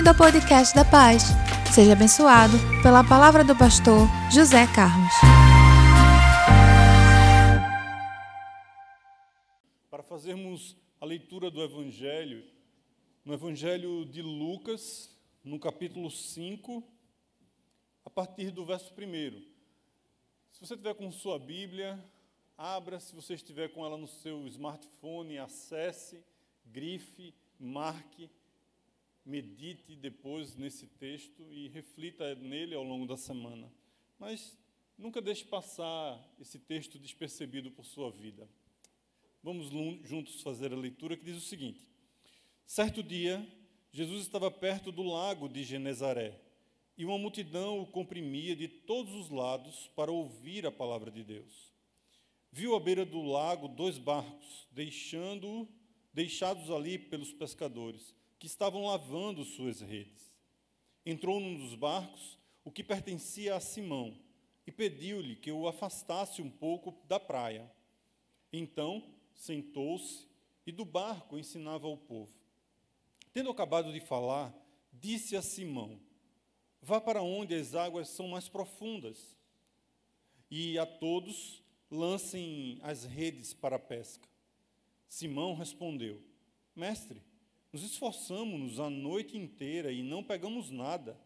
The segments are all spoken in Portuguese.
Bem-vindo ao podcast da Paz. Seja abençoado pela palavra do pastor José Carlos. Para fazermos a leitura do Evangelho, no Evangelho de Lucas, no capítulo 5, a partir do verso 1. Se você tiver com sua Bíblia, abra. Se você estiver com ela no seu smartphone, acesse, grife, marque medite depois nesse texto e reflita nele ao longo da semana. Mas nunca deixe passar esse texto despercebido por sua vida. Vamos juntos fazer a leitura que diz o seguinte: Certo dia, Jesus estava perto do lago de Genezaré e uma multidão o comprimia de todos os lados para ouvir a palavra de Deus. Viu à beira do lago dois barcos, deixando deixados ali pelos pescadores que estavam lavando suas redes. Entrou num dos barcos, o que pertencia a Simão, e pediu-lhe que o afastasse um pouco da praia. Então sentou-se e do barco ensinava ao povo. Tendo acabado de falar, disse a Simão: Vá para onde as águas são mais profundas, e a todos lancem as redes para a pesca. Simão respondeu: Mestre, nos esforçamos-nos a noite inteira e não pegamos nada,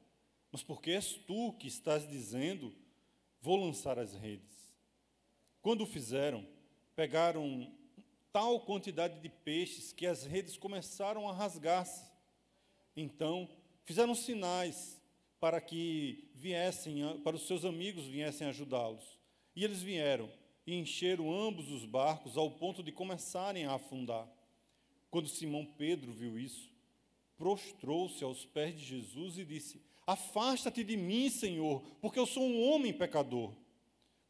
mas porque és tu que estás dizendo, vou lançar as redes. Quando o fizeram, pegaram tal quantidade de peixes que as redes começaram a rasgar-se. Então, fizeram sinais para que viessem, para os seus amigos viessem ajudá-los. E eles vieram e encheram ambos os barcos ao ponto de começarem a afundar. Quando Simão Pedro viu isso, prostrou-se aos pés de Jesus e disse: Afasta-te de mim, Senhor, porque eu sou um homem pecador.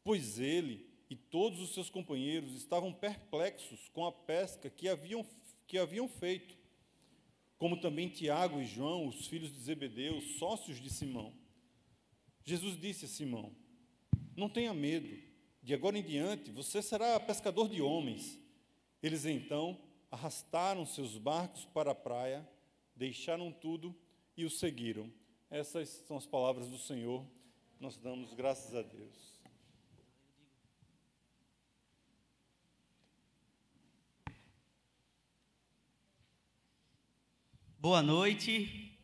Pois ele e todos os seus companheiros estavam perplexos com a pesca que haviam, que haviam feito, como também Tiago e João, os filhos de Zebedeu, sócios de Simão. Jesus disse a Simão: Não tenha medo, de agora em diante você será pescador de homens. Eles então arrastaram seus barcos para a praia, deixaram tudo e o seguiram. Essas são as palavras do Senhor. Nós damos graças a Deus. Boa noite.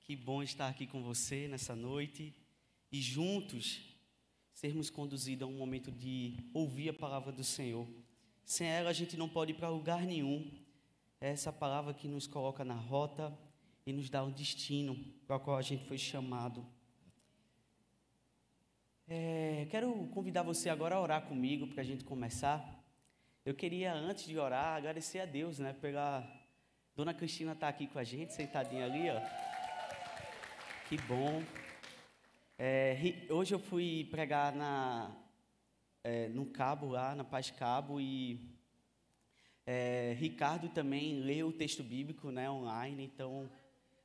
Que bom estar aqui com você nessa noite e juntos sermos conduzidos a um momento de ouvir a palavra do Senhor. Sem ela a gente não pode ir para lugar nenhum. É essa palavra que nos coloca na rota e nos dá o um destino para o qual a gente foi chamado. É, quero convidar você agora a orar comigo para a gente começar. Eu queria, antes de orar, agradecer a Deus, né? Pela Dona Cristina está aqui com a gente, sentadinha ali, ó. Que bom. É, hoje eu fui pregar na é, no Cabo, lá na Paz Cabo, e é, Ricardo também leu o texto bíblico né, online, então,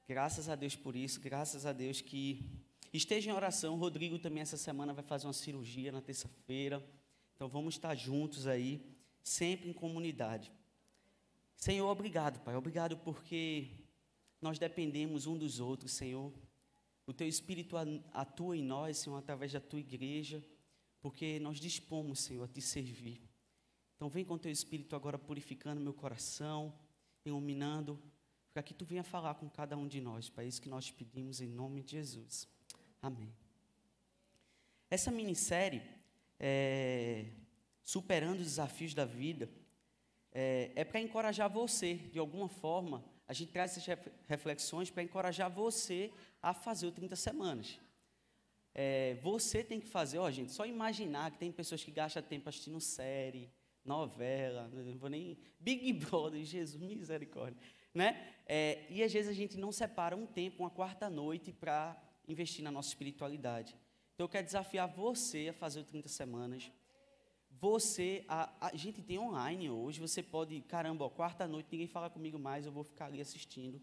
graças a Deus por isso, graças a Deus que esteja em oração. Rodrigo também essa semana vai fazer uma cirurgia na terça-feira, então vamos estar juntos aí, sempre em comunidade. Senhor, obrigado, Pai, obrigado porque nós dependemos um dos outros, Senhor. O Teu Espírito atua em nós, Senhor, através da Tua igreja porque nós dispomos, Senhor, a te servir. Então, vem com teu Espírito agora purificando meu coração, iluminando, para que tu venha falar com cada um de nós. Para isso que nós te pedimos em nome de Jesus. Amém. Essa minissérie, é, Superando os Desafios da Vida, é, é para encorajar você, de alguma forma. A gente traz essas reflexões para encorajar você a fazer o 30 Semanas. É, você tem que fazer, ó, gente, só imaginar que tem pessoas que gastam tempo assistindo série, novela, não vou nem. Big Brother, Jesus, misericórdia. Né? É, e às vezes a gente não separa um tempo, uma quarta noite, para investir na nossa espiritualidade. Então eu quero desafiar você a fazer o 30 semanas. Você, a, a gente tem online hoje, você pode, caramba, ó, quarta noite, ninguém fala comigo mais, eu vou ficar ali assistindo.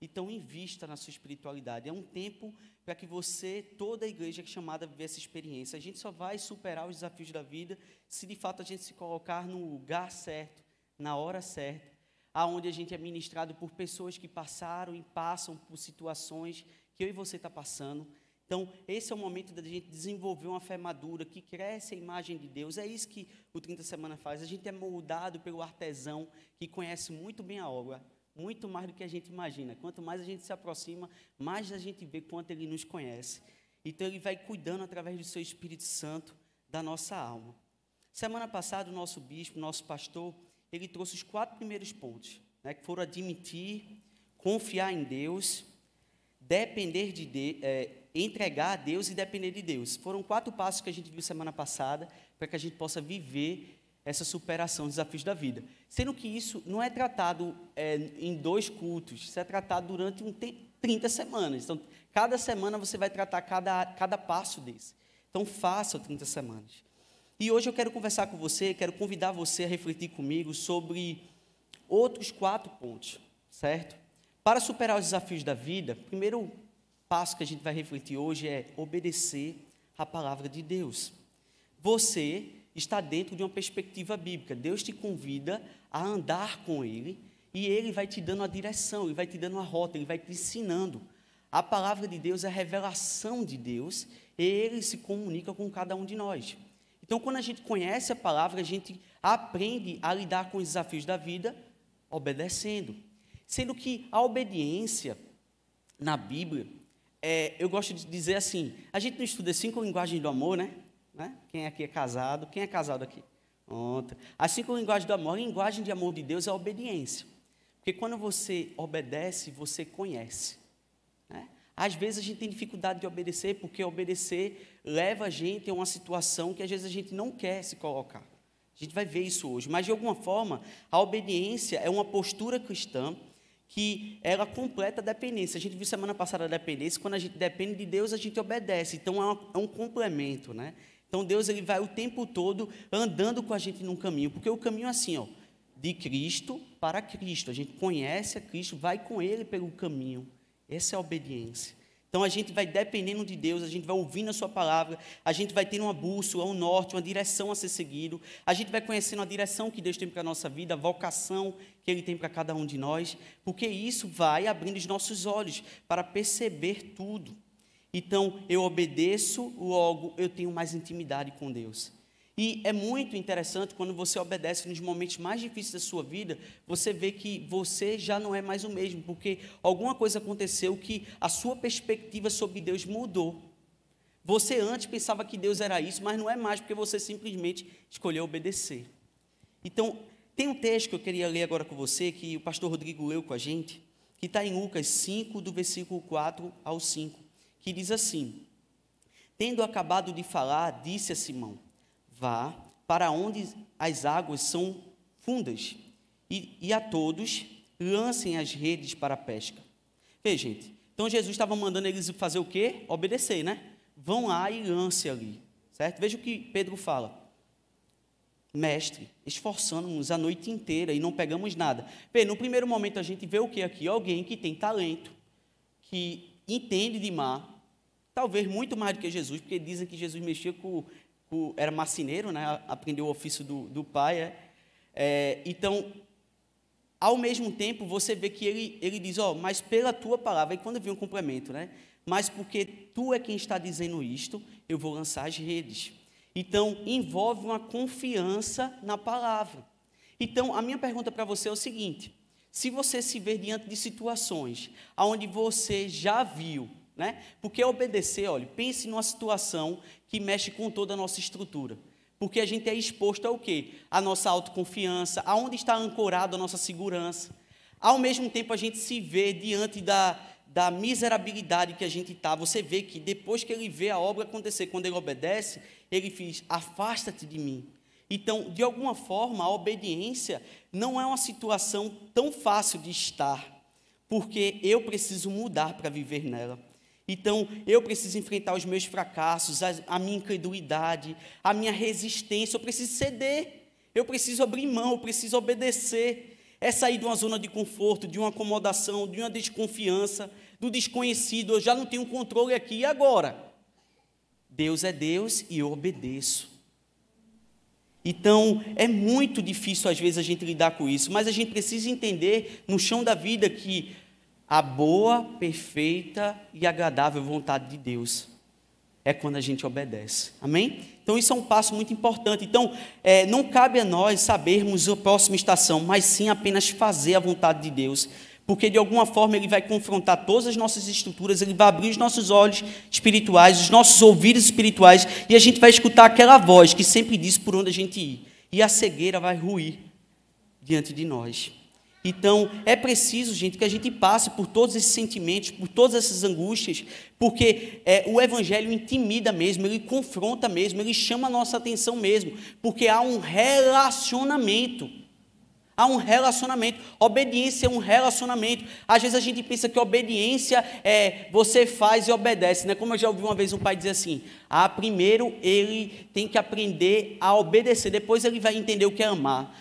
Então, invista na sua espiritualidade. É um tempo para que você, toda a igreja, é chamada a viver essa experiência. A gente só vai superar os desafios da vida se de fato a gente se colocar no lugar certo, na hora certa. aonde a gente é ministrado por pessoas que passaram e passam por situações que eu e você está passando. Então, esse é o momento da gente desenvolver uma fé madura que cresce a imagem de Deus. É isso que o 30 Semana faz. A gente é moldado pelo artesão que conhece muito bem a obra, muito mais do que a gente imagina. Quanto mais a gente se aproxima, mais a gente vê quanto ele nos conhece. Então, ele vai cuidando através do seu Espírito Santo da nossa alma. Semana passada, o nosso bispo, nosso pastor, ele trouxe os quatro primeiros pontos, né, que foram admitir, confiar em Deus, depender de, de é, entregar a Deus e depender de Deus. Foram quatro passos que a gente viu semana passada para que a gente possa viver essa superação dos desafios da vida. Sendo que isso não é tratado é, em dois cultos, isso é tratado durante um 30 semanas. Então, cada semana você vai tratar cada, cada passo desse. Então, faça 30 semanas. E hoje eu quero conversar com você, quero convidar você a refletir comigo sobre outros quatro pontos, certo? Para superar os desafios da vida, o primeiro passo que a gente vai refletir hoje é obedecer a palavra de Deus. Você está dentro de uma perspectiva bíblica. Deus te convida a andar com Ele e Ele vai te dando a direção, Ele vai te dando a rota, Ele vai te ensinando. A palavra de Deus é a revelação de Deus e Ele se comunica com cada um de nós. Então, quando a gente conhece a palavra, a gente aprende a lidar com os desafios da vida obedecendo. Sendo que a obediência na Bíblia, é, eu gosto de dizer assim: a gente não estuda cinco linguagens do amor, né? Né? Quem aqui é casado? Quem é casado aqui? Ontem. As cinco linguagens do amor, a linguagem de amor de Deus é a obediência. Porque quando você obedece, você conhece. Né? Às vezes a gente tem dificuldade de obedecer, porque obedecer leva a gente a uma situação que às vezes a gente não quer se colocar. A gente vai ver isso hoje. Mas, de alguma forma, a obediência é uma postura cristã que ela completa a dependência. A gente viu semana passada a dependência, quando a gente depende de Deus, a gente obedece. Então, é, é um complemento, né? Então, Deus ele vai o tempo todo andando com a gente num caminho, porque o caminho é assim, ó, de Cristo para Cristo. A gente conhece a Cristo, vai com Ele pelo caminho. Essa é a obediência. Então a gente vai dependendo de Deus, a gente vai ouvindo a Sua palavra, a gente vai tendo uma bússola, um norte, uma direção a ser seguido, a gente vai conhecendo a direção que Deus tem para a nossa vida, a vocação que Ele tem para cada um de nós, porque isso vai abrindo os nossos olhos para perceber tudo. Então eu obedeço, logo eu tenho mais intimidade com Deus. E é muito interessante quando você obedece nos momentos mais difíceis da sua vida, você vê que você já não é mais o mesmo, porque alguma coisa aconteceu que a sua perspectiva sobre Deus mudou. Você antes pensava que Deus era isso, mas não é mais, porque você simplesmente escolheu obedecer. Então, tem um texto que eu queria ler agora com você, que o pastor Rodrigo leu com a gente, que está em Lucas 5, do versículo 4 ao 5, que diz assim: Tendo acabado de falar, disse a Simão: Vá para onde as águas são fundas, e, e a todos lancem as redes para a pesca. Veja, gente, então Jesus estava mandando eles fazer o quê? Obedecer, né? Vão lá e lance ali, certo? Veja o que Pedro fala. Mestre, esforçamos-nos a noite inteira e não pegamos nada. Vê, no primeiro momento a gente vê o que aqui? Alguém que tem talento, que entende de mar, talvez muito mais do que Jesus, porque dizem que Jesus mexia com era marceneiro, né? aprendeu o ofício do, do pai. É? É, então, ao mesmo tempo, você vê que ele, ele diz, ó, oh, mas pela tua palavra, e quando vem um complemento, né? Mas porque tu é quem está dizendo isto, eu vou lançar as redes. Então, envolve uma confiança na palavra. Então, a minha pergunta para você é o seguinte: se você se ver diante de situações onde você já viu né? Porque obedecer, olha, pense numa situação que mexe com toda a nossa estrutura. Porque a gente é exposto ao quê? A nossa autoconfiança, aonde está ancorado a nossa segurança. Ao mesmo tempo, a gente se vê diante da, da miserabilidade que a gente está. Você vê que depois que ele vê a obra acontecer, quando ele obedece, ele diz: Afasta-te de mim. Então, de alguma forma, a obediência não é uma situação tão fácil de estar, porque eu preciso mudar para viver nela. Então, eu preciso enfrentar os meus fracassos, a, a, minha incredulidade, a minha resistência. Eu preciso ceder, eu preciso abrir mão, eu preciso obedecer. É sair de uma zona de conforto, de uma acomodação, de uma desconfiança, do desconhecido. Eu já não tenho controle aqui. E agora? Deus é Deus e eu obedeço. Então, é muito difícil às vezes a gente lidar com isso, mas a gente precisa entender no chão da vida que a boa, perfeita e agradável vontade de Deus é quando a gente obedece. Amém? Então, isso é um passo muito importante. Então, é, não cabe a nós sabermos a próxima estação, mas sim apenas fazer a vontade de Deus porque de alguma forma ele vai confrontar todas as nossas estruturas, ele vai abrir os nossos olhos espirituais, os nossos ouvidos espirituais, e a gente vai escutar aquela voz que sempre diz por onde a gente ir. E a cegueira vai ruir diante de nós. Então, é preciso, gente, que a gente passe por todos esses sentimentos, por todas essas angústias, porque é, o Evangelho intimida mesmo, ele confronta mesmo, ele chama a nossa atenção mesmo, porque há um relacionamento Há um relacionamento. Obediência é um relacionamento. Às vezes a gente pensa que obediência é você faz e obedece, né? Como eu já ouvi uma vez um pai dizer assim: "Ah, primeiro ele tem que aprender a obedecer, depois ele vai entender o que é amar".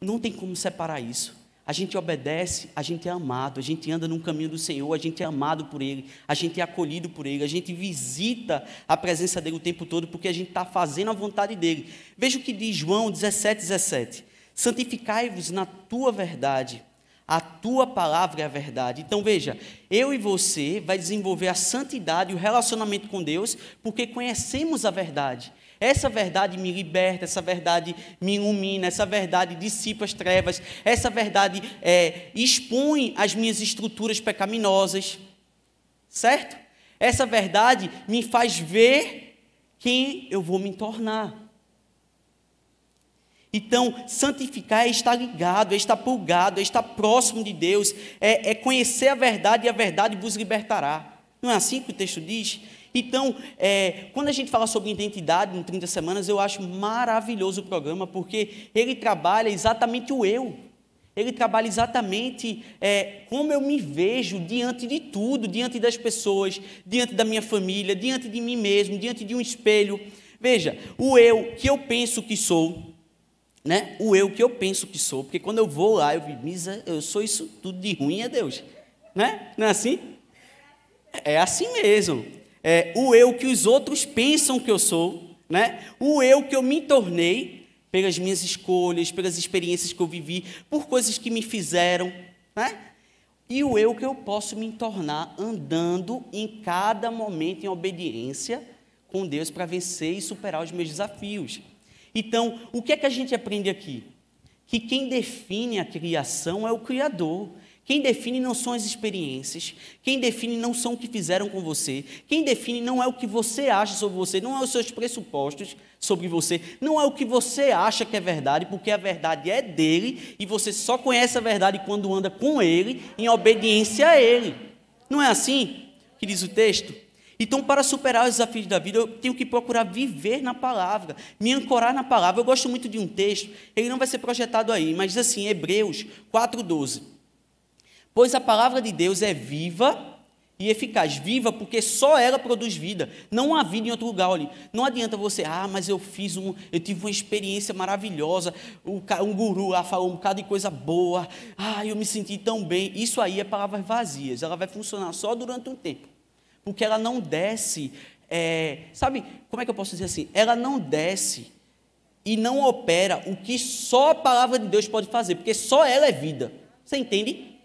Não tem como separar isso. A gente obedece, a gente é amado, a gente anda no caminho do Senhor, a gente é amado por Ele, a gente é acolhido por Ele, a gente visita a presença dEle o tempo todo, porque a gente está fazendo a vontade dEle. Veja o que diz João 17, 17 santificai-vos na tua verdade. A tua palavra é a verdade. Então veja, eu e você vai desenvolver a santidade e o relacionamento com Deus, porque conhecemos a verdade. Essa verdade me liberta, essa verdade me ilumina, essa verdade dissipa as trevas, essa verdade é, expõe as minhas estruturas pecaminosas, certo? Essa verdade me faz ver quem eu vou me tornar. Então, santificar é estar ligado, é estar pulgado, é estar próximo de Deus, é, é, conhecer a verdade e a verdade vos libertará. Não é assim que o texto diz? Então, é, quando a gente fala sobre identidade em 30 semanas, eu acho maravilhoso o programa, porque ele trabalha exatamente o eu. Ele trabalha exatamente é, como eu me vejo diante de tudo, diante das pessoas, diante da minha família, diante de mim mesmo, diante de um espelho. Veja, o eu que eu penso que sou, né, o eu que eu penso que sou, porque quando eu vou lá, eu digo, eu sou isso tudo de ruim, é Deus. Né? Não é assim? É assim mesmo. É, o eu que os outros pensam que eu sou, né? o eu que eu me tornei pelas minhas escolhas, pelas experiências que eu vivi, por coisas que me fizeram, né? e o eu que eu posso me tornar andando em cada momento em obediência com Deus para vencer e superar os meus desafios. Então, o que é que a gente aprende aqui? Que quem define a criação é o Criador. Quem define não são as experiências, quem define não são o que fizeram com você, quem define não é o que você acha sobre você, não é os seus pressupostos sobre você, não é o que você acha que é verdade, porque a verdade é dele e você só conhece a verdade quando anda com ele, em obediência a ele. Não é assim que diz o texto? Então, para superar os desafios da vida, eu tenho que procurar viver na palavra, me ancorar na palavra. Eu gosto muito de um texto, ele não vai ser projetado aí, mas diz assim, Hebreus 4,12. Pois a palavra de Deus é viva e eficaz. Viva porque só ela produz vida. Não há vida em outro lugar. Olha, não adianta você, ah, mas eu fiz um, eu tive uma experiência maravilhosa. Um guru lá falou um bocado de coisa boa. Ah, eu me senti tão bem. Isso aí é palavras vazias. Ela vai funcionar só durante um tempo porque ela não desce. É, sabe, como é que eu posso dizer assim? Ela não desce e não opera o que só a palavra de Deus pode fazer, porque só ela é vida. Você entende?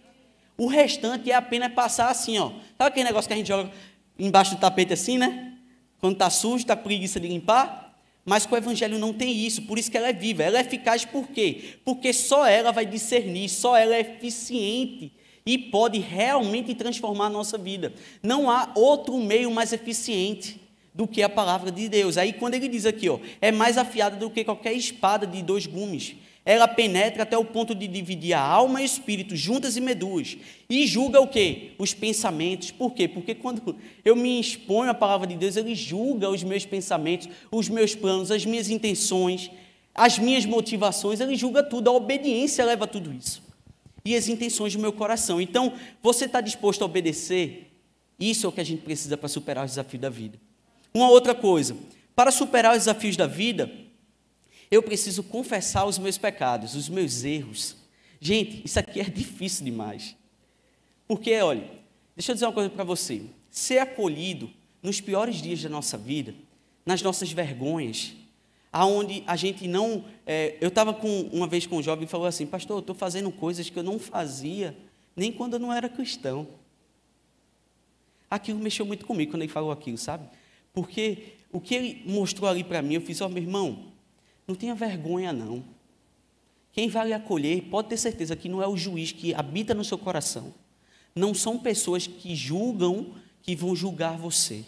O restante é apenas passar assim, ó. Sabe aquele negócio que a gente joga embaixo do tapete assim, né? Quando está sujo, está preguiça de limpar? Mas com o Evangelho não tem isso, por isso que ela é viva. Ela é eficaz por quê? Porque só ela vai discernir, só ela é eficiente e pode realmente transformar a nossa vida. Não há outro meio mais eficiente do que a palavra de Deus. Aí quando ele diz aqui, ó, é mais afiada do que qualquer espada de dois gumes. Ela penetra até o ponto de dividir a alma e o espírito, juntas e meduas, e julga o quê? Os pensamentos. Por quê? Porque quando eu me exponho à palavra de Deus, ele julga os meus pensamentos, os meus planos, as minhas intenções, as minhas motivações, ele julga tudo, a obediência leva tudo isso e as intenções do meu coração. Então, você está disposto a obedecer? Isso é o que a gente precisa para superar os desafios da vida. Uma outra coisa, para superar os desafios da vida, eu preciso confessar os meus pecados, os meus erros. Gente, isso aqui é difícil demais. Porque, olha, deixa eu dizer uma coisa para você. Ser acolhido nos piores dias da nossa vida, nas nossas vergonhas, aonde a gente não. É, eu estava uma vez com um jovem e falou assim: Pastor, eu estou fazendo coisas que eu não fazia nem quando eu não era cristão. Aquilo mexeu muito comigo quando ele falou aquilo, sabe? Porque o que ele mostrou ali para mim, eu fiz: Ó, oh, meu irmão, não tenha vergonha, não. Quem vai lhe acolher, pode ter certeza que não é o juiz que habita no seu coração. Não são pessoas que julgam, que vão julgar você.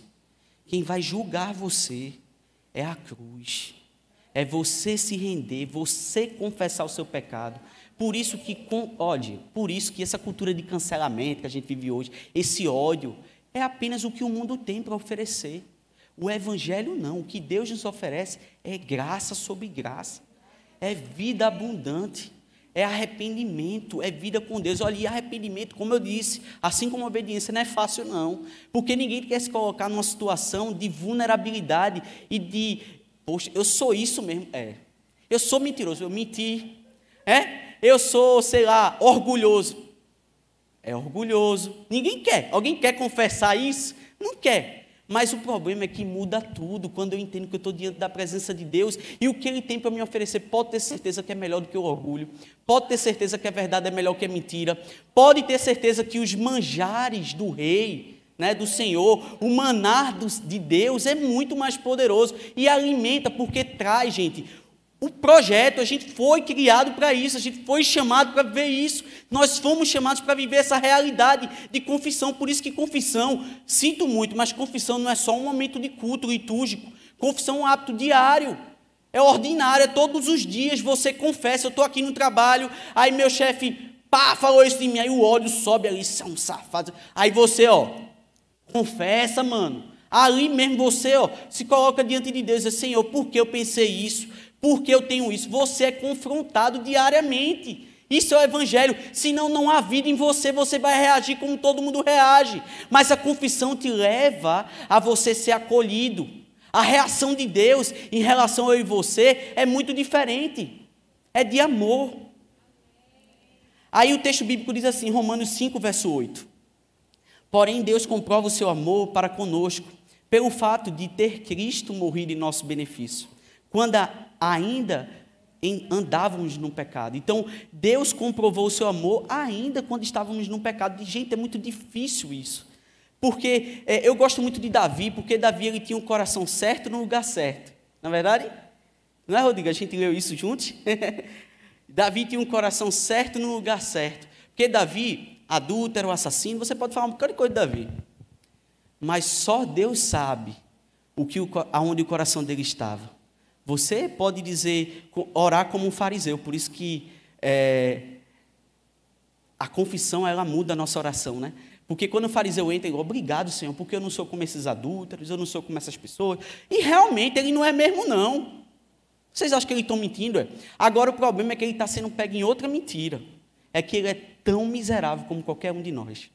Quem vai julgar você é a cruz. É você se render, você confessar o seu pecado. Por isso que, com, por isso que essa cultura de cancelamento que a gente vive hoje, esse ódio, é apenas o que o mundo tem para oferecer. O evangelho não, o que Deus nos oferece é graça sobre graça. É vida abundante é arrependimento, é vida com Deus. Olha, e arrependimento, como eu disse, assim como obediência, não é fácil, não. Porque ninguém quer se colocar numa situação de vulnerabilidade e de, poxa, eu sou isso mesmo. É. Eu sou mentiroso, eu menti. É? Eu sou, sei lá, orgulhoso. É orgulhoso. Ninguém quer. Alguém quer confessar isso? Não quer. Mas o problema é que muda tudo quando eu entendo que eu estou diante da presença de Deus e o que Ele tem para me oferecer pode ter certeza que é melhor do que o orgulho, pode ter certeza que a verdade é melhor que a mentira, pode ter certeza que os manjares do Rei, né, do Senhor, o manar de Deus é muito mais poderoso e alimenta, porque traz, gente, o projeto, a gente foi criado para isso, a gente foi chamado para ver isso. Nós fomos chamados para viver essa realidade de confissão. Por isso que confissão, sinto muito, mas confissão não é só um momento de culto litúrgico. Confissão é um hábito diário. É ordinário, é todos os dias você confessa. Eu estou aqui no trabalho, aí meu chefe, pá, falou isso de mim, aí o ódio sobe ali, são safados. Aí você, ó, confessa, mano. Ali mesmo você, ó, se coloca diante de Deus e diz, Senhor, por que eu pensei isso? porque eu tenho isso. Você é confrontado diariamente. Isso é o Evangelho. Senão, não há vida em você, você vai reagir como todo mundo reage. Mas a confissão te leva a você ser acolhido. A reação de Deus em relação a eu e você é muito diferente. É de amor. Aí o texto bíblico diz assim, Romanos 5, verso 8. Porém, Deus comprova o seu amor para conosco, pelo fato de ter Cristo morrido em nosso benefício. Quando ainda andávamos no pecado. Então, Deus comprovou o seu amor ainda quando estávamos no pecado. Gente, é muito difícil isso. Porque é, eu gosto muito de Davi, porque Davi ele tinha um coração certo no lugar certo. Na é verdade? Não é, Rodrigo? A gente leu isso juntos? Davi tinha um coração certo no lugar certo. Porque Davi, adúltero, assassino, você pode falar um bocado de coisa de Davi. Mas só Deus sabe o que, aonde o coração dele estava. Você pode dizer, orar como um fariseu, por isso que é, a confissão ela muda a nossa oração, né? Porque quando o fariseu entra, ele obrigado, Senhor, porque eu não sou como esses adúlteros, eu não sou como essas pessoas. E realmente ele não é mesmo, não. Vocês acham que eles estão mentindo? É? Agora o problema é que ele está sendo pego em outra mentira. É que ele é tão miserável como qualquer um de nós.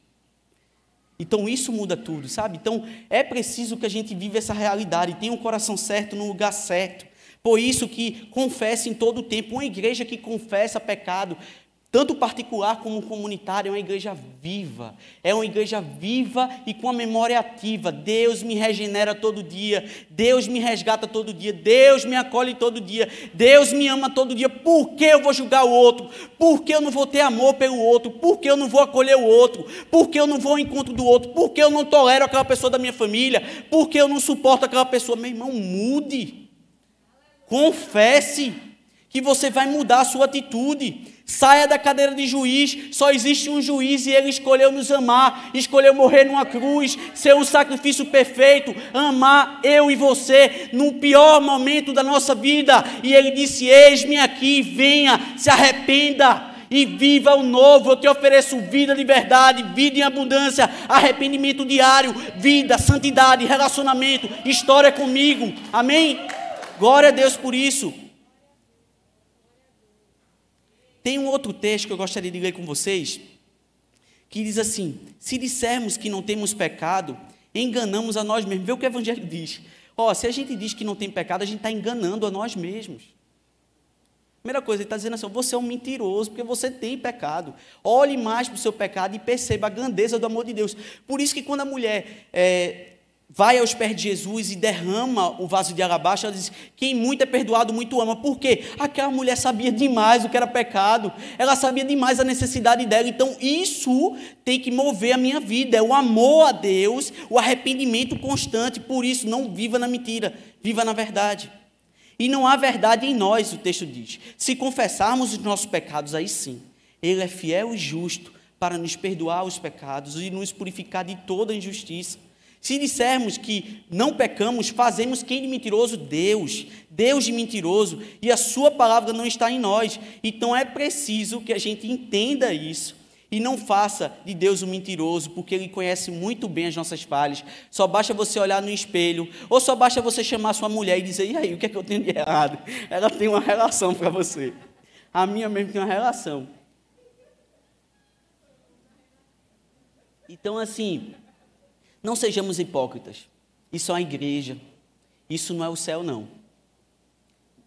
Então isso muda tudo, sabe? Então é preciso que a gente viva essa realidade, tenha um coração certo no lugar certo. Por isso que confessa em todo o tempo. Uma igreja que confessa pecado, tanto particular como comunitário, é uma igreja viva. É uma igreja viva e com a memória ativa. Deus me regenera todo dia. Deus me resgata todo dia. Deus me acolhe todo dia. Deus me ama todo dia. Por que eu vou julgar o outro? Por que eu não vou ter amor pelo outro? Por que eu não vou acolher o outro? Por que eu não vou ao encontro do outro? Por que eu não tolero aquela pessoa da minha família? Por que eu não suporto aquela pessoa? Meu irmão, mude. Confesse que você vai mudar a sua atitude. Saia da cadeira de juiz, só existe um juiz e ele escolheu nos amar, escolheu morrer numa cruz, ser um sacrifício perfeito, amar eu e você no pior momento da nossa vida. E ele disse: Eis-me aqui, venha, se arrependa e viva o novo. Eu te ofereço vida de verdade, vida em abundância, arrependimento diário, vida, santidade, relacionamento, história comigo. Amém? Glória a Deus por isso. Tem um outro texto que eu gostaria de ler com vocês, que diz assim: Se dissermos que não temos pecado, enganamos a nós mesmos. Vê o que o Evangelho diz. Ó, oh, se a gente diz que não tem pecado, a gente está enganando a nós mesmos. Primeira coisa, ele está dizendo assim: você é um mentiroso, porque você tem pecado. Olhe mais para o seu pecado e perceba a grandeza do amor de Deus. Por isso que quando a mulher é, vai aos pés de Jesus e derrama o vaso de alabastro, ela diz: Quem muito é perdoado, muito ama. Por quê? Aquela mulher sabia demais o que era pecado, ela sabia demais a necessidade dela. Então, isso tem que mover a minha vida: é o amor a Deus, o arrependimento constante. Por isso, não viva na mentira, viva na verdade. E não há verdade em nós, o texto diz. Se confessarmos os nossos pecados, aí sim, Ele é fiel e justo para nos perdoar os pecados e nos purificar de toda injustiça. Se dissermos que não pecamos, fazemos quem de mentiroso? Deus. Deus de mentiroso. E a sua palavra não está em nós. Então é preciso que a gente entenda isso. E não faça de Deus um mentiroso, porque Ele conhece muito bem as nossas falhas. Só basta você olhar no espelho, ou só basta você chamar sua mulher e dizer: e aí, o que é que eu tenho de errado? Ela tem uma relação para você. A minha mesmo tem uma relação. Então, assim, não sejamos hipócritas. Isso é a igreja. Isso não é o céu, não.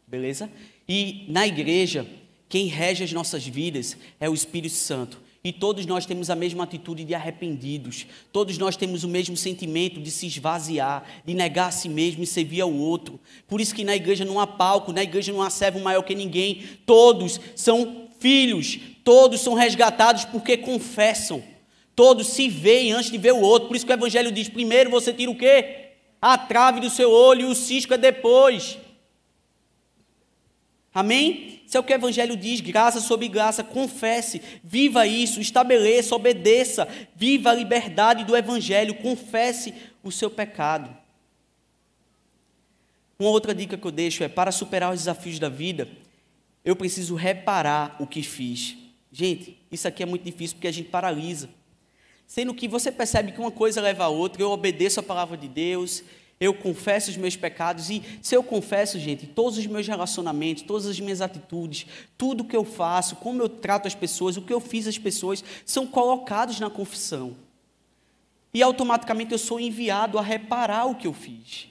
Beleza? E na igreja, quem rege as nossas vidas é o Espírito Santo. E todos nós temos a mesma atitude de arrependidos. Todos nós temos o mesmo sentimento de se esvaziar, de negar a si mesmo e servir ao outro. Por isso que na igreja não há palco, na igreja não há servo maior que ninguém. Todos são filhos, todos são resgatados porque confessam. Todos se veem antes de ver o outro. Por isso que o Evangelho diz: primeiro você tira o quê? A trave do seu olho e o cisco é depois. Amém? Isso é o que o Evangelho diz: graça sobre graça. Confesse, viva isso, estabeleça, obedeça, viva a liberdade do Evangelho, confesse o seu pecado. Uma outra dica que eu deixo é: para superar os desafios da vida, eu preciso reparar o que fiz. Gente, isso aqui é muito difícil porque a gente paralisa. Sendo que você percebe que uma coisa leva a outra, eu obedeço a palavra de Deus, eu confesso os meus pecados, e se eu confesso, gente, todos os meus relacionamentos, todas as minhas atitudes, tudo que eu faço, como eu trato as pessoas, o que eu fiz às pessoas, são colocados na confissão. E automaticamente eu sou enviado a reparar o que eu fiz.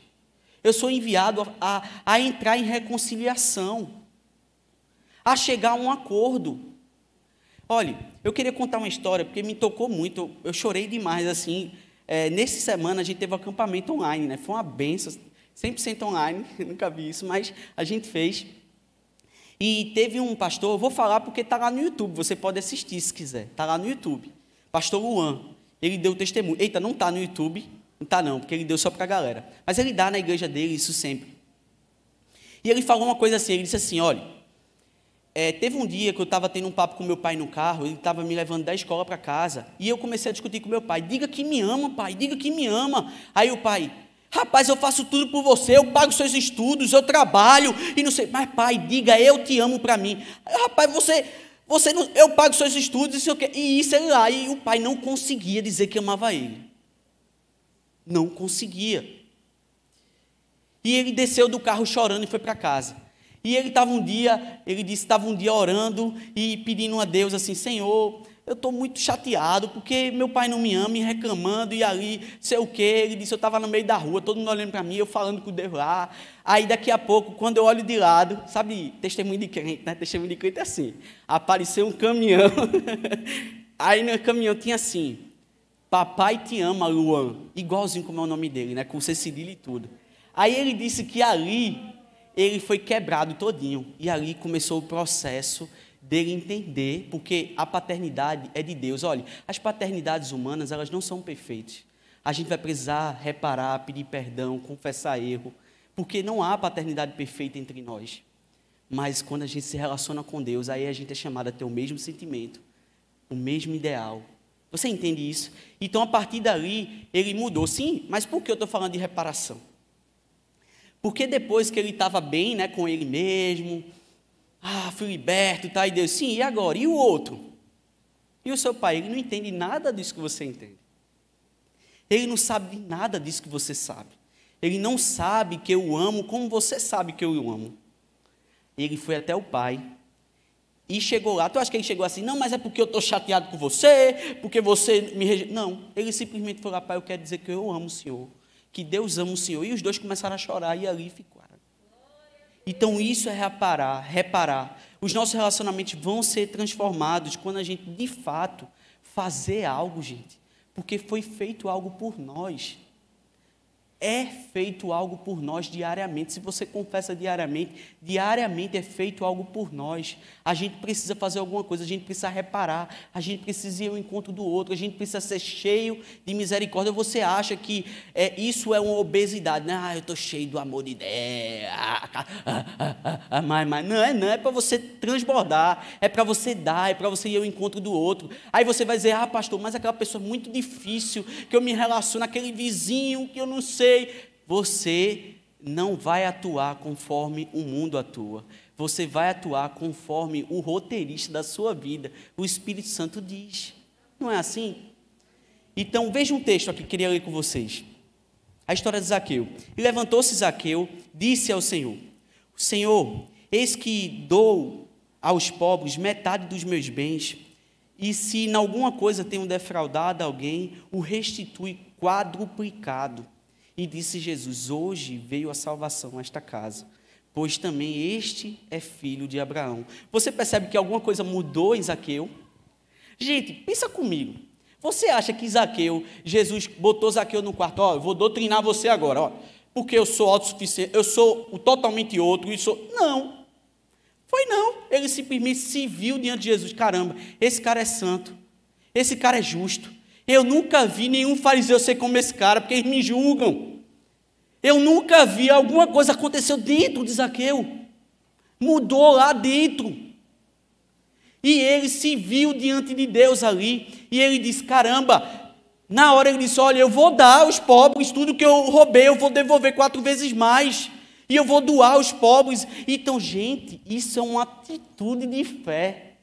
Eu sou enviado a, a, a entrar em reconciliação, a chegar a um acordo. Olha, eu queria contar uma história, porque me tocou muito, eu, chorei demais, assim, é, semana a gente teve um acampamento online, né, foi uma benção, 100% online, nunca vi isso, mas a gente fez, e teve um pastor, eu vou falar porque está lá no YouTube, você pode assistir se quiser, está lá no YouTube, pastor Luan, ele deu testemunho, eita, não está no YouTube, não está não, porque ele deu só para a galera, mas ele dá na igreja dele isso sempre, e ele falou uma coisa assim, ele disse assim, olha, é, teve um dia que eu estava tendo um papo com meu pai no carro, ele estava me levando da escola para casa, e eu comecei a discutir com meu pai: diga que me ama, pai, diga que me ama. Aí o pai, rapaz, eu faço tudo por você, eu pago seus estudos, eu trabalho, e não sei, mas pai, diga eu te amo para mim. Rapaz, você, você não, eu pago seus estudos, isso, e isso ele lá, e o pai não conseguia dizer que amava ele. Não conseguia. E ele desceu do carro chorando e foi para casa. E ele estava um dia, ele disse, estava um dia orando e pedindo a Deus assim, Senhor, eu estou muito chateado porque meu pai não me ama e reclamando e ali, sei o quê. Ele disse, eu estava no meio da rua, todo mundo olhando para mim, eu falando com Deus lá. Aí daqui a pouco, quando eu olho de lado, sabe, testemunho de crente, né? Testemunho de crente é assim. Apareceu um caminhão. Aí no caminhão tinha assim, Papai te ama, Luan. Igualzinho como é o nome dele, né? Com C cedilha e tudo. Aí ele disse que ali ele foi quebrado todinho. E ali começou o processo dele entender, porque a paternidade é de Deus. Olha, as paternidades humanas, elas não são perfeitas. A gente vai precisar reparar, pedir perdão, confessar erro, porque não há paternidade perfeita entre nós. Mas quando a gente se relaciona com Deus, aí a gente é chamado a ter o mesmo sentimento, o mesmo ideal. Você entende isso? Então, a partir dali, ele mudou. Sim, mas por que eu estou falando de reparação? Porque depois que ele estava bem né, com ele mesmo, ah, fui liberto, tá, e Deus, sim, e agora? E o outro? E o seu pai? Ele não entende nada disso que você entende. Ele não sabe nada disso que você sabe. Ele não sabe que eu amo como você sabe que eu o amo. Ele foi até o pai e chegou lá. Tu acha que ele chegou assim? Não, mas é porque eu estou chateado com você, porque você me rejeita. Não, ele simplesmente falou: Pai, eu quero dizer que eu amo o Senhor que Deus ama o Senhor. E os dois começaram a chorar e ali ficaram. Então isso é reparar, reparar. Os nossos relacionamentos vão ser transformados quando a gente de fato fazer algo, gente. Porque foi feito algo por nós. É feito algo por nós diariamente. Se você confessa diariamente, diariamente é feito algo por nós. A gente precisa fazer alguma coisa, a gente precisa reparar, a gente precisa ir ao encontro do outro, a gente precisa ser cheio de misericórdia. Você acha que é, isso é uma obesidade, né? Ah, eu estou cheio do amor de Deus. Ah, ah, ah, mas, mas não é, não, é para você transbordar, é para você dar, é para você ir ao encontro do outro. Aí você vai dizer, ah, pastor, mas aquela pessoa é muito difícil, que eu me relaciono, aquele vizinho que eu não sei. Você não vai atuar conforme o mundo atua você vai atuar conforme o roteirista da sua vida, o Espírito Santo diz. Não é assim? Então, veja um texto aqui que queria ler com vocês. A história de Zaqueu. E levantou-se Zaqueu, disse ao Senhor: Senhor, eis que dou aos pobres metade dos meus bens, e se em alguma coisa tenho defraudado alguém, o restitui quadruplicado. E disse Jesus: Hoje veio a salvação a esta casa, pois também este é filho de Abraão. Você percebe que alguma coisa mudou em Zaqueu? Gente, pensa comigo. Você acha que Zaqueu, Jesus botou Zaqueu no quarto, ó, eu vou doutrinar você agora, ó, porque eu sou autossuficiente, eu sou totalmente outro, e sou. Não. Foi não. Ele simplesmente se viu diante de Jesus. Caramba, esse cara é santo. Esse cara é justo. Eu nunca vi nenhum fariseu ser como esse cara, porque eles me julgam. Eu nunca vi alguma coisa aconteceu dentro de Zaqueu. Mudou lá dentro. E ele se viu diante de Deus ali. E ele disse: Caramba, na hora ele disse: Olha, eu vou dar aos pobres tudo que eu roubei, eu vou devolver quatro vezes mais. E eu vou doar aos pobres. Então, gente, isso é uma atitude de fé.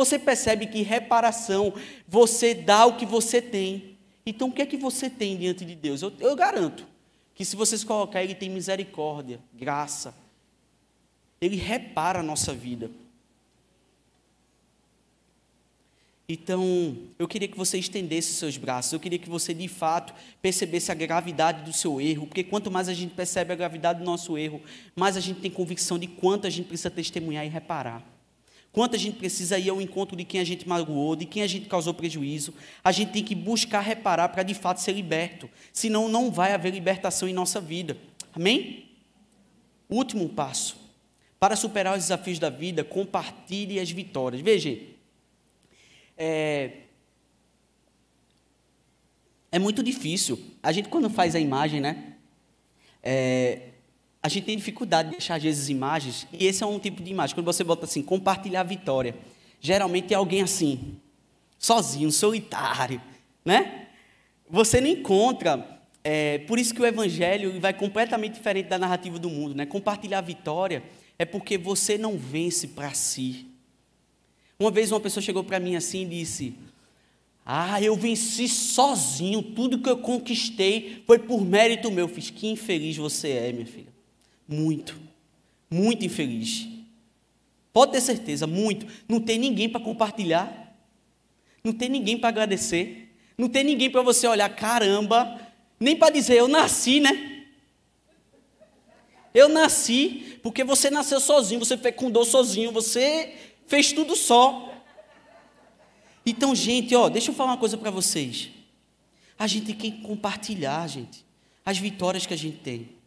Você percebe que reparação, você dá o que você tem. Então, o que é que você tem diante de Deus? Eu, eu garanto que se vocês colocar, Ele tem misericórdia, graça. Ele repara a nossa vida. Então, eu queria que você estendesse seus braços, eu queria que você de fato percebesse a gravidade do seu erro, porque quanto mais a gente percebe a gravidade do nosso erro, mais a gente tem convicção de quanto a gente precisa testemunhar e reparar. Quanto a gente precisa ir ao encontro de quem a gente magoou, de quem a gente causou prejuízo. A gente tem que buscar reparar para de fato ser liberto. Senão não vai haver libertação em nossa vida. Amém? Último passo. Para superar os desafios da vida, compartilhe as vitórias. Veja, é, é muito difícil. A gente, quando faz a imagem, né? É, a gente tem dificuldade de deixar às vezes imagens, e esse é um tipo de imagem. Quando você bota assim, compartilhar vitória, geralmente é alguém assim, sozinho, solitário, né? Você não encontra. É, por isso que o evangelho vai completamente diferente da narrativa do mundo, né? Compartilhar vitória é porque você não vence para si. Uma vez uma pessoa chegou para mim assim e disse: Ah, eu venci sozinho, tudo que eu conquistei foi por mérito meu. Eu fiz, que infeliz você é, minha filha. Muito. Muito infeliz. Pode ter certeza, muito. Não tem ninguém para compartilhar. Não tem ninguém para agradecer. Não tem ninguém para você olhar, caramba. Nem para dizer, eu nasci, né? Eu nasci porque você nasceu sozinho, você fecundou sozinho, você fez tudo só. Então, gente, ó, deixa eu falar uma coisa para vocês. A gente tem que compartilhar, gente, as vitórias que a gente tem.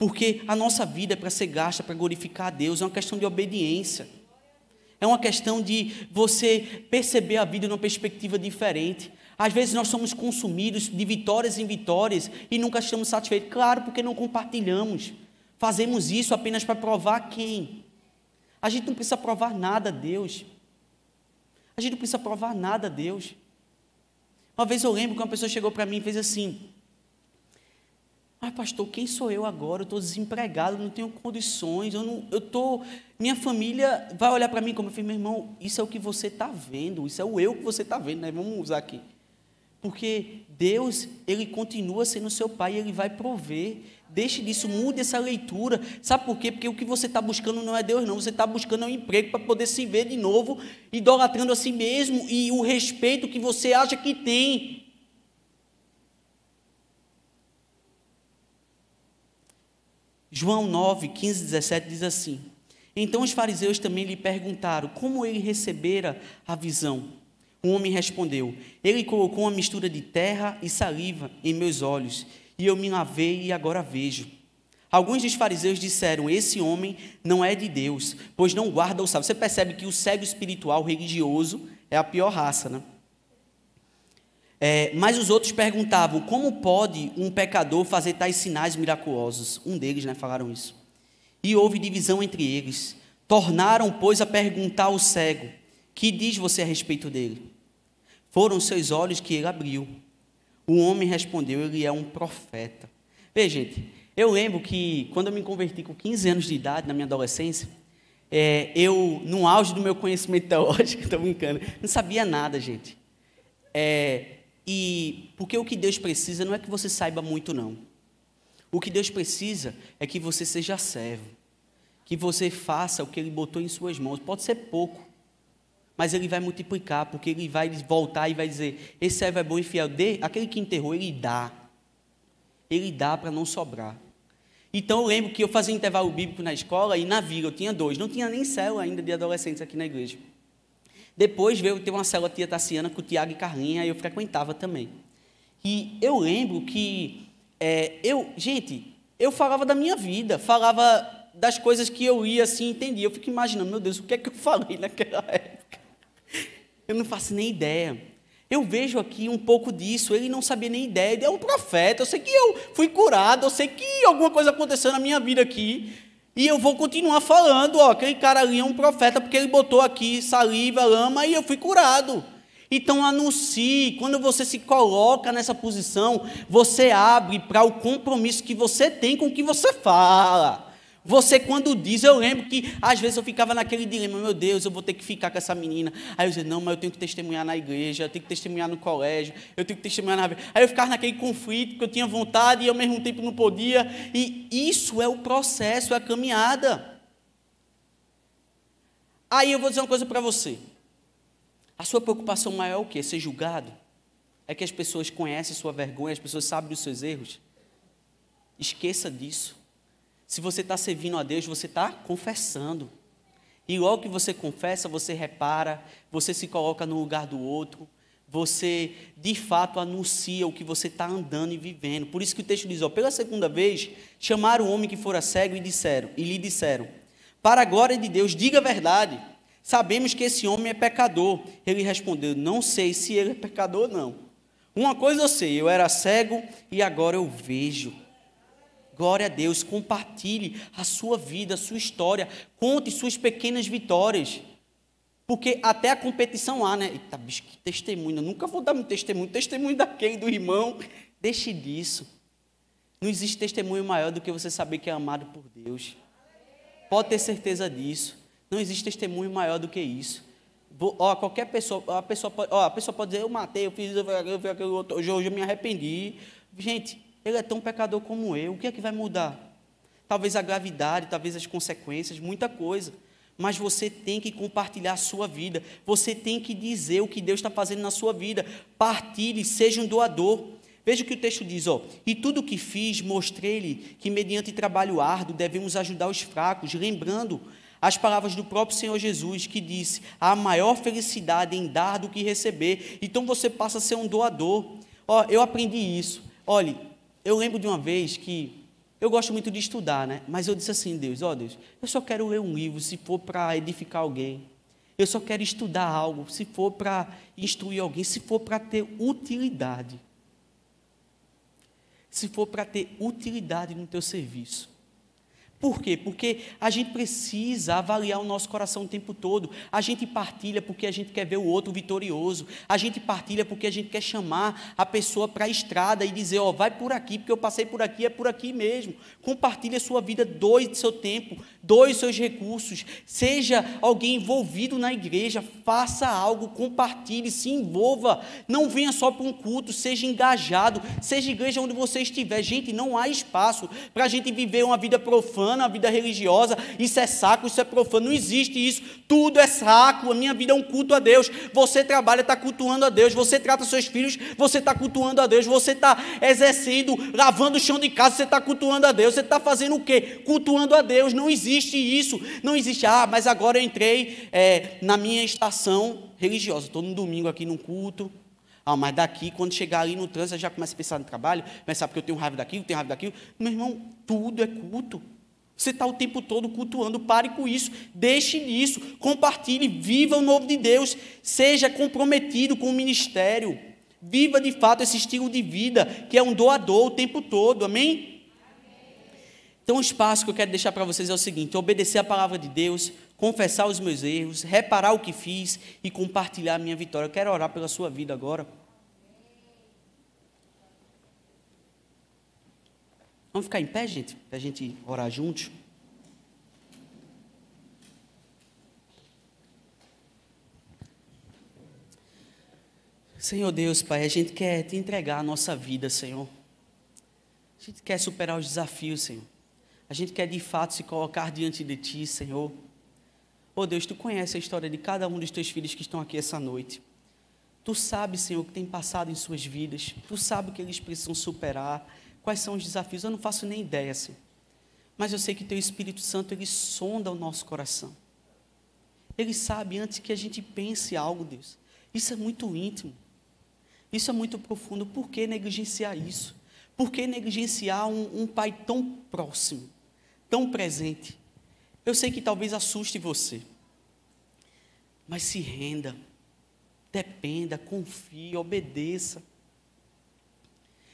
Porque a nossa vida é para ser gasta, para glorificar a Deus, é uma questão de obediência. É uma questão de você perceber a vida numa perspectiva diferente. Às vezes nós somos consumidos de vitórias em vitórias e nunca estamos satisfeitos. Claro, porque não compartilhamos. Fazemos isso apenas para provar quem? A gente não precisa provar nada a Deus. A gente não precisa provar nada a Deus. Uma vez eu lembro que uma pessoa chegou para mim e fez assim: mas, pastor, quem sou eu agora? Eu estou desempregado, não tenho condições, eu não, eu tô, minha família vai olhar para mim como eu falei, meu irmão, isso é o que você está vendo, isso é o eu que você está vendo, né? Vamos usar aqui. Porque Deus, Ele continua sendo seu Pai, Ele vai prover. Deixe disso, mude essa leitura. Sabe por quê? Porque o que você está buscando não é Deus, não. Você está buscando um emprego para poder se ver de novo, idolatrando a si mesmo e o respeito que você acha que tem. João 9, 15, 17 diz assim: Então os fariseus também lhe perguntaram como ele recebera a visão. O homem respondeu: Ele colocou uma mistura de terra e saliva em meus olhos, e eu me lavei e agora vejo. Alguns dos fariseus disseram: Esse homem não é de Deus, pois não guarda o sábado. Você percebe que o cego espiritual religioso é a pior raça, né? É, mas os outros perguntavam: Como pode um pecador fazer tais sinais miraculosos? Um deles, né, falaram isso. E houve divisão entre eles. Tornaram, pois, a perguntar ao cego: Que diz você a respeito dele? Foram seus olhos que ele abriu. O homem respondeu: Ele é um profeta. Veja, gente, eu lembro que quando eu me converti com 15 anos de idade, na minha adolescência, é, eu, no auge do meu conhecimento teológico, estou brincando, não sabia nada, gente. É, e porque o que Deus precisa não é que você saiba muito, não. O que Deus precisa é que você seja servo, que você faça o que Ele botou em suas mãos. Pode ser pouco, mas Ele vai multiplicar, porque Ele vai voltar e vai dizer: esse servo é bom e fiel. Dê, aquele que enterrou, Ele dá. Ele dá para não sobrar. Então eu lembro que eu fazia intervalo bíblico na escola e na vila eu tinha dois. Não tinha nem célula ainda de adolescentes aqui na igreja. Depois veio ter uma célula tia Tassiana com o Tiago e Carlinha, eu frequentava também. E eu lembro que é, eu, gente, eu falava da minha vida, falava das coisas que eu ia assim entendia. Eu fico imaginando, meu Deus, o que é que eu falei naquela época? Eu não faço nem ideia. Eu vejo aqui um pouco disso. Ele não sabia nem ideia. Ele é um profeta. Eu sei que eu fui curado. Eu sei que alguma coisa aconteceu na minha vida aqui. E eu vou continuar falando. Ó, aquele cara ali é um profeta porque ele botou aqui saliva, lama e eu fui curado. Então anuncie. Quando você se coloca nessa posição, você abre para o compromisso que você tem com o que você fala. Você, quando diz, eu lembro que às vezes eu ficava naquele dilema: meu Deus, eu vou ter que ficar com essa menina. Aí eu dizia: não, mas eu tenho que testemunhar na igreja, eu tenho que testemunhar no colégio, eu tenho que testemunhar na. Aí eu ficava naquele conflito que eu tinha vontade e ao mesmo tempo não podia. E isso é o processo, é a caminhada. Aí eu vou dizer uma coisa para você: a sua preocupação maior é o quê? Ser julgado? É que as pessoas conhecem sua vergonha, as pessoas sabem dos seus erros? Esqueça disso. Se você está servindo a Deus, você está confessando. E logo que você confessa, você repara, você se coloca no lugar do outro, você de fato anuncia o que você está andando e vivendo. Por isso que o texto diz: ó, pela segunda vez, chamaram o homem que fora cego e disseram, e lhe disseram: Para a glória de Deus, diga a verdade. Sabemos que esse homem é pecador. Ele respondeu: Não sei se ele é pecador ou não. Uma coisa eu sei, eu era cego e agora eu vejo. Glória a Deus, compartilhe a sua vida, a sua história, conte suas pequenas vitórias. Porque até a competição há, né? Eita, bicho, que testemunho. Eu nunca vou dar um testemunho. Testemunho daquele, do irmão. Deixe disso. Não existe testemunho maior do que você saber que é amado por Deus. Pode ter certeza disso. Não existe testemunho maior do que isso. Ó, qualquer pessoa, a pessoa pode, ó, a pessoa pode dizer, eu matei, eu fiz, eu fiz aquilo, outro, hoje eu me arrependi. Gente, ele é tão pecador como eu. O que é que vai mudar? Talvez a gravidade, talvez as consequências, muita coisa. Mas você tem que compartilhar a sua vida. Você tem que dizer o que Deus está fazendo na sua vida. Partilhe, seja um doador. Veja o que o texto diz, ó. E tudo o que fiz, mostrei-lhe que, mediante trabalho árduo, devemos ajudar os fracos, lembrando as palavras do próprio Senhor Jesus, que disse: há maior felicidade em dar do que receber. Então você passa a ser um doador. Ó, eu aprendi isso. Olhe, eu lembro de uma vez que eu gosto muito de estudar, né? Mas eu disse assim, Deus, ó oh, Deus, eu só quero ler um livro se for para edificar alguém. Eu só quero estudar algo se for para instruir alguém, se for para ter utilidade. Se for para ter utilidade no teu serviço. Por quê? Porque a gente precisa avaliar o nosso coração o tempo todo. A gente partilha porque a gente quer ver o outro vitorioso. A gente partilha porque a gente quer chamar a pessoa para a estrada e dizer: Ó, oh, vai por aqui, porque eu passei por aqui, é por aqui mesmo. Compartilhe a sua vida, doe seu tempo, doe seus recursos. Seja alguém envolvido na igreja, faça algo, compartilhe, se envolva. Não venha só para um culto, seja engajado, seja igreja onde você estiver. Gente, não há espaço para a gente viver uma vida profana profana, a vida religiosa, isso é saco, isso é profano, não existe isso, tudo é saco, a minha vida é um culto a Deus, você trabalha, está cultuando a Deus, você trata seus filhos, você está cultuando a Deus, você está exercendo, lavando o chão de casa, você está cultuando a Deus, você está fazendo o quê? Cultuando a Deus, não existe isso, não existe, ah, mas agora eu entrei é, na minha estação religiosa. Estou no domingo aqui num culto. Ah, mas daqui, quando chegar ali no trânsito, já começa a pensar no trabalho, pensar porque eu tenho raiva daquilo, tenho raiva daquilo. Meu irmão, tudo é culto. Você está o tempo todo cultuando, pare com isso, deixe isso, compartilhe, viva o novo de Deus, seja comprometido com o ministério, viva de fato esse estilo de vida, que é um doador o tempo todo, amém? Então, o espaço que eu quero deixar para vocês é o seguinte: obedecer a palavra de Deus, confessar os meus erros, reparar o que fiz e compartilhar a minha vitória. Eu quero orar pela sua vida agora. Vamos ficar em pé, gente, para a gente orar juntos? Senhor Deus, Pai, a gente quer te entregar a nossa vida, Senhor. A gente quer superar os desafios, Senhor. A gente quer de fato se colocar diante de Ti, Senhor. Oh Deus, Tu conhece a história de cada um dos Teus filhos que estão aqui essa noite. Tu sabes, Senhor, o que tem passado em suas vidas. Tu sabes o que eles precisam superar quais são os desafios, eu não faço nem ideia, assim. Mas eu sei que teu Espírito Santo, ele sonda o nosso coração. Ele sabe antes que a gente pense algo, Deus. Isso é muito íntimo. Isso é muito profundo. Por que negligenciar isso? Por que negligenciar um, um pai tão próximo, tão presente? Eu sei que talvez assuste você. Mas se renda, dependa, confie, obedeça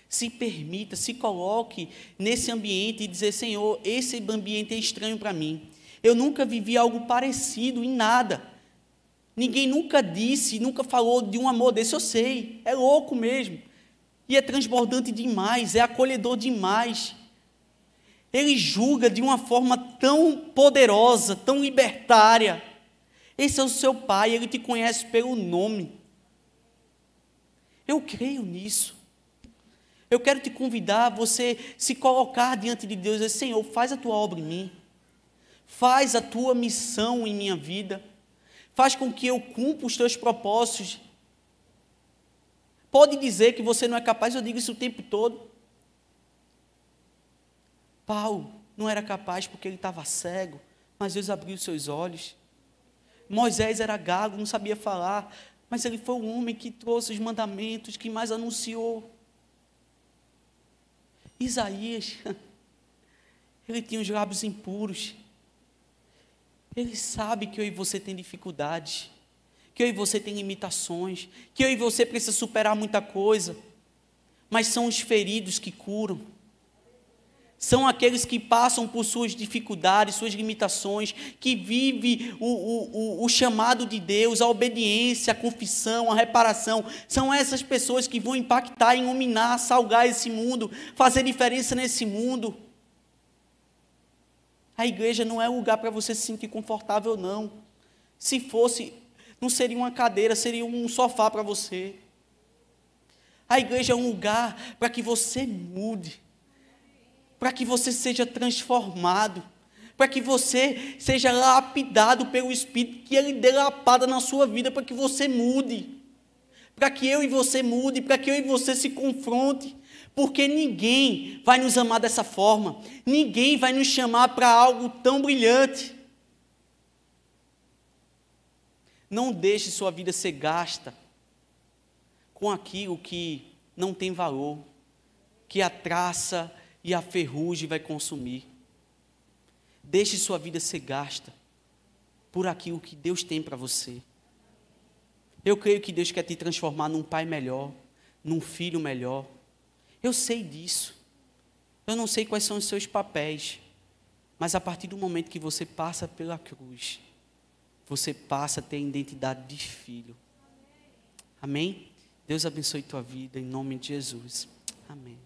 se permita, se coloque nesse ambiente e dizer: Senhor, esse ambiente é estranho para mim. Eu nunca vivi algo parecido em nada. Ninguém nunca disse, nunca falou de um amor desse, eu sei. É louco mesmo. E é transbordante demais, é acolhedor demais. Ele julga de uma forma tão poderosa, tão libertária. Esse é o seu pai, ele te conhece pelo nome. Eu creio nisso. Eu quero te convidar a você se colocar diante de Deus e dizer: Senhor, faz a tua obra em mim, faz a tua missão em minha vida, faz com que eu cumpra os teus propósitos. Pode dizer que você não é capaz, eu digo isso o tempo todo. Paulo não era capaz porque ele estava cego, mas Deus abriu seus olhos. Moisés era gago, não sabia falar, mas ele foi o homem que trouxe os mandamentos, que mais anunciou. Isaías, ele tinha os lábios impuros. Ele sabe que eu e você tem dificuldades, que eu e você tem limitações, que eu e você precisa superar muita coisa. Mas são os feridos que curam são aqueles que passam por suas dificuldades, suas limitações, que vivem o, o, o, chamado de Deus, a obediência, a confissão, a reparação. São essas pessoas que vão impactar, iluminar, salgar esse mundo, fazer diferença nesse mundo. A igreja não é um lugar para você se sentir confortável, não. Se fosse, não seria uma cadeira, seria um sofá para você. A igreja é um lugar para que você mude para que você seja transformado, para que você seja lapidado pelo Espírito, que Ele dê na sua vida, para que você mude, para que eu e você mude, para que eu e você se confronte, porque ninguém vai nos amar dessa forma, ninguém vai nos chamar para algo tão brilhante. Não deixe sua vida ser gasta com aquilo que não tem valor, que a traça e a ferrugem vai consumir. Deixe sua vida ser gasta por aquilo que Deus tem para você. Eu creio que Deus quer te transformar num pai melhor, num filho melhor. Eu sei disso. Eu não sei quais são os seus papéis, mas a partir do momento que você passa pela cruz, você passa a ter a identidade de filho. Amém? Deus abençoe tua vida em nome de Jesus. Amém